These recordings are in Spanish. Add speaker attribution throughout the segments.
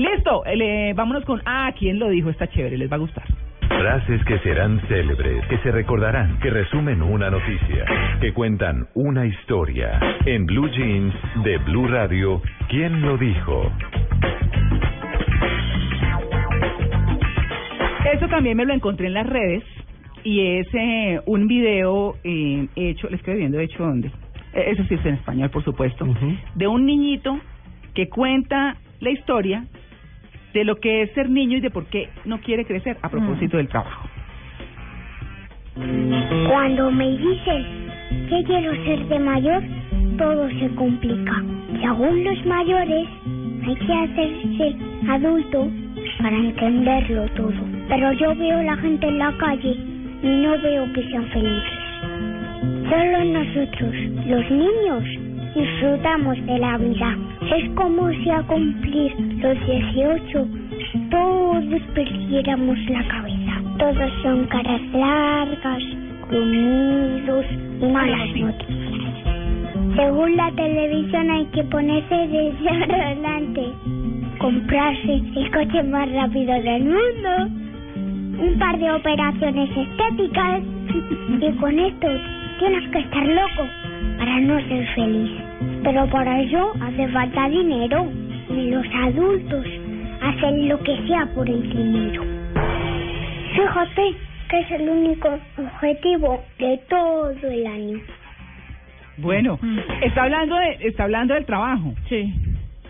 Speaker 1: Listo, le- vámonos con, ah, ¿quién lo dijo? Está chévere, les va a gustar.
Speaker 2: Frases que serán célebres, que se recordarán, que resumen una noticia, que cuentan una historia. En Blue Jeans de Blue Radio, ¿quién lo dijo?
Speaker 1: Eso también me lo encontré en las redes y es eh, un video eh, hecho, le estoy viendo hecho dónde, Eh, eso sí es en español por supuesto, de un niñito que cuenta la historia de lo que es ser niño y de por qué no quiere crecer a propósito del trabajo.
Speaker 3: Cuando me dicen que quiero ser de mayor, todo se complica. Según los mayores, hay que hacerse adulto para entenderlo todo. Pero yo veo la gente en la calle y no veo que sean felices. Solo nosotros, los niños, disfrutamos de la vida. Es como si a cumplir los 18 todos perdiéramos la cabeza. Todos son caras largas, gruñidos y malas noticias. Según la televisión hay que ponerse desde adelante, comprarse el coche más rápido del mundo, un par de operaciones estéticas y con esto tienes que estar loco para no ser feliz. Pero para ello hace falta dinero y los adultos hacen lo que sea por el dinero. Fíjate que es el único objetivo de todo el año.
Speaker 1: Bueno, está hablando de, está hablando del trabajo.
Speaker 4: Sí.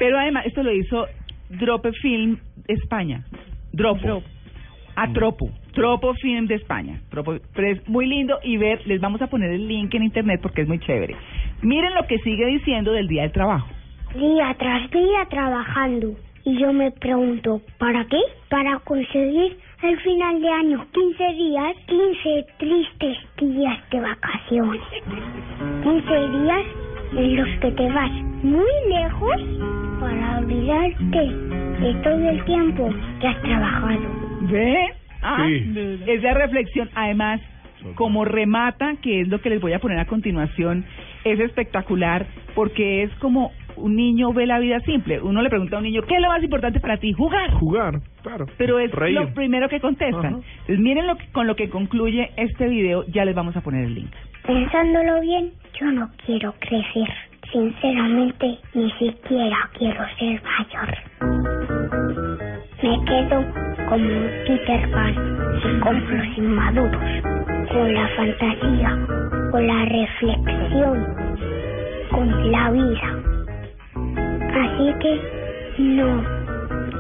Speaker 1: Pero además, esto lo hizo Drope Film España. Dropo. A Tropo. Tropo Film de España. Tropo, pero es muy lindo y ver, les vamos a poner el link en internet porque es muy chévere. Miren lo que sigue diciendo del Día del Trabajo.
Speaker 3: Día tras día trabajando. Y yo me pregunto, ¿para qué? Para conseguir al final de año 15 días, 15 tristes días de vacaciones. 15 días en los que te vas muy lejos para olvidarte de todo el tiempo que has trabajado.
Speaker 1: ¿Ve? Ah,
Speaker 5: Sí.
Speaker 1: Esa reflexión, además, como remata, que es lo que les voy a poner a continuación, es espectacular porque es como un niño ve la vida simple. Uno le pregunta a un niño, ¿qué es lo más importante para ti? Jugar.
Speaker 5: Jugar, claro.
Speaker 1: Pero es
Speaker 5: Reír.
Speaker 1: lo primero que contestan.
Speaker 5: Ajá.
Speaker 1: Entonces, miren lo que, con lo que concluye este video, ya les vamos a poner el link.
Speaker 3: Pensándolo bien, yo no quiero crecer. Sinceramente, ni siquiera quiero ser mayor. Como Peter Pan y con los inmaduros, con la fantasía, con la reflexión, con la vida. Así que no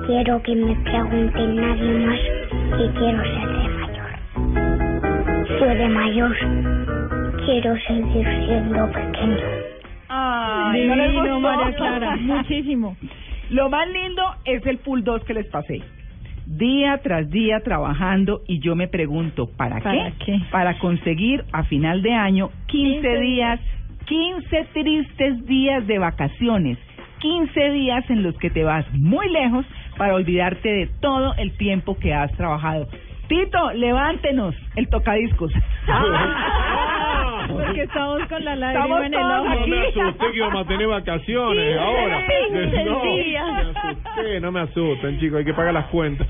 Speaker 3: quiero que me pregunten nadie más si quiero ser de mayor. Yo de mayor quiero seguir siendo pequeño.
Speaker 1: Ay, ¿no les gustó?
Speaker 4: María Clara, muchísimo.
Speaker 1: Lo más lindo es el full 2 que les pasé. Día tras día trabajando y yo me pregunto, ¿para,
Speaker 4: ¿Para qué?
Speaker 1: Para conseguir a final de año 15
Speaker 4: 15
Speaker 1: días, 15 tristes días de vacaciones, 15 días en los que te vas muy lejos para olvidarte de todo el tiempo que has trabajado. Tito, levántenos el tocadiscos.
Speaker 4: Porque estamos con la lágrima
Speaker 1: Estamos
Speaker 4: en el ojo.
Speaker 5: No
Speaker 1: aquí.
Speaker 5: me asusté que íbamos a tener vacaciones ahora. No,
Speaker 4: días.
Speaker 5: me asusté, no me asusten, chicos, hay que pagar las cuentas.